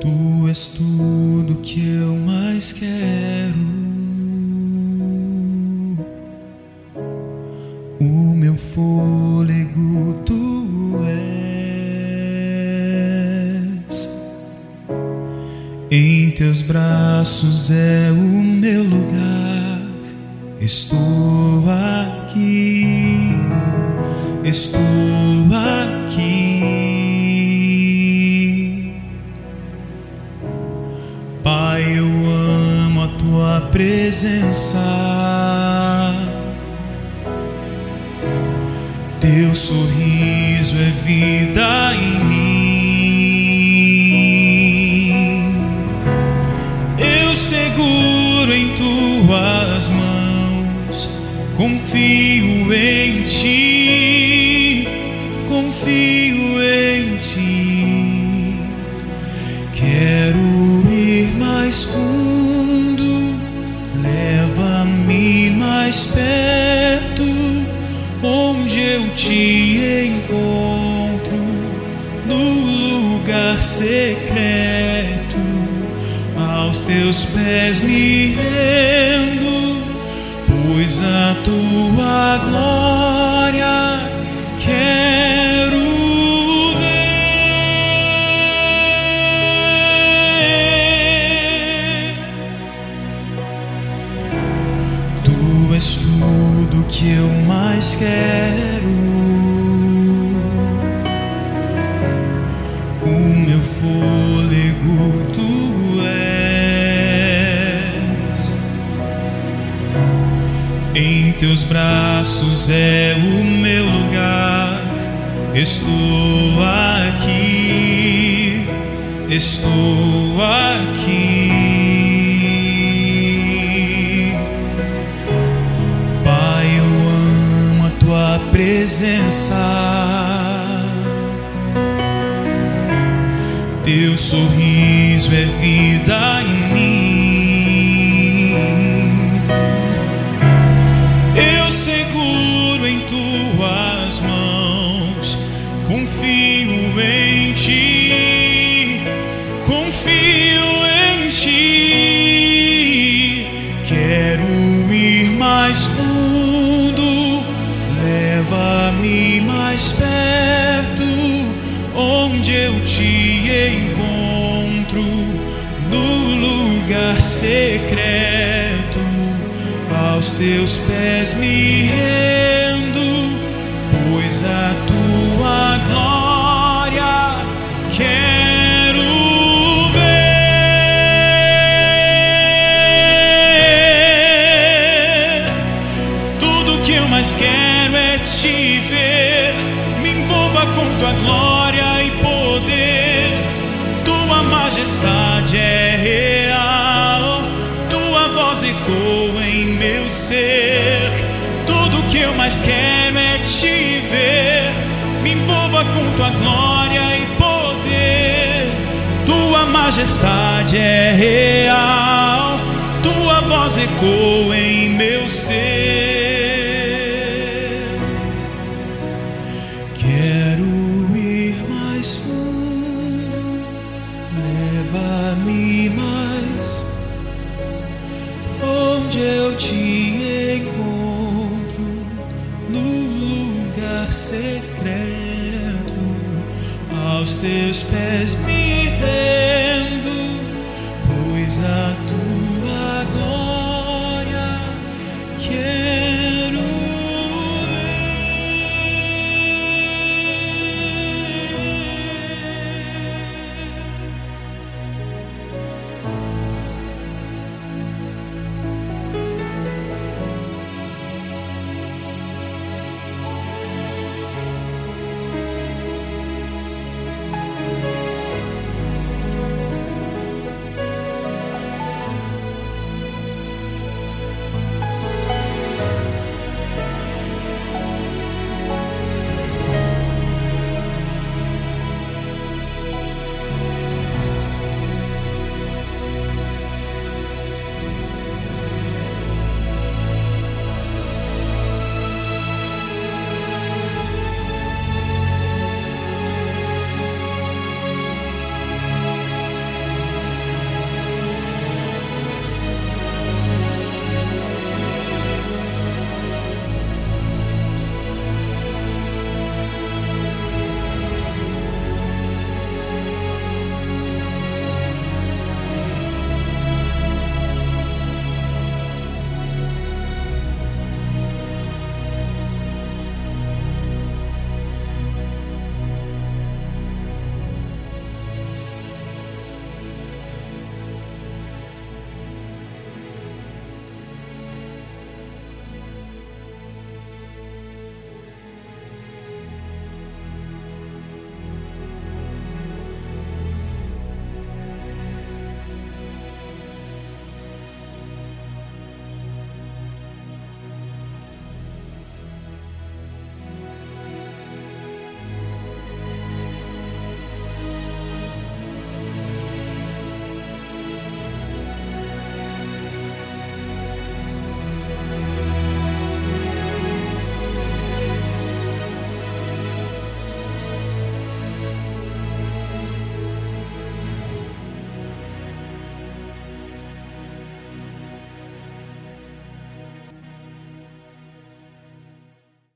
Tu és tudo que eu mais quero. O meu fôlego tu és. Em teus braços é o meu lugar. Estou aqui. Estou presença. Teu sorriso é vida em mim. Eu seguro em tuas mãos, confio em ti, confio em ti. Quero ir mais fundo, mais perto, onde eu te encontro, no lugar secreto, aos teus pés me rendo, pois a tua glória tudo que eu mais quero. O meu fôlego tu és. Em teus braços é o meu lugar. Estou aqui. Estou aqui. Presença. Teu sorriso é vida em mim. Eu seguro em tuas mãos, confio em ti, leva-me mais perto, onde eu te encontro, no lugar secreto, aos teus pés me rendo, pois a tua glória quero quero é te ver. Me envolva com tua glória e poder. Tua majestade é real. Tua voz ecoa em meu ser. Lugar secreto, aos teus pés me rendo, pois a tua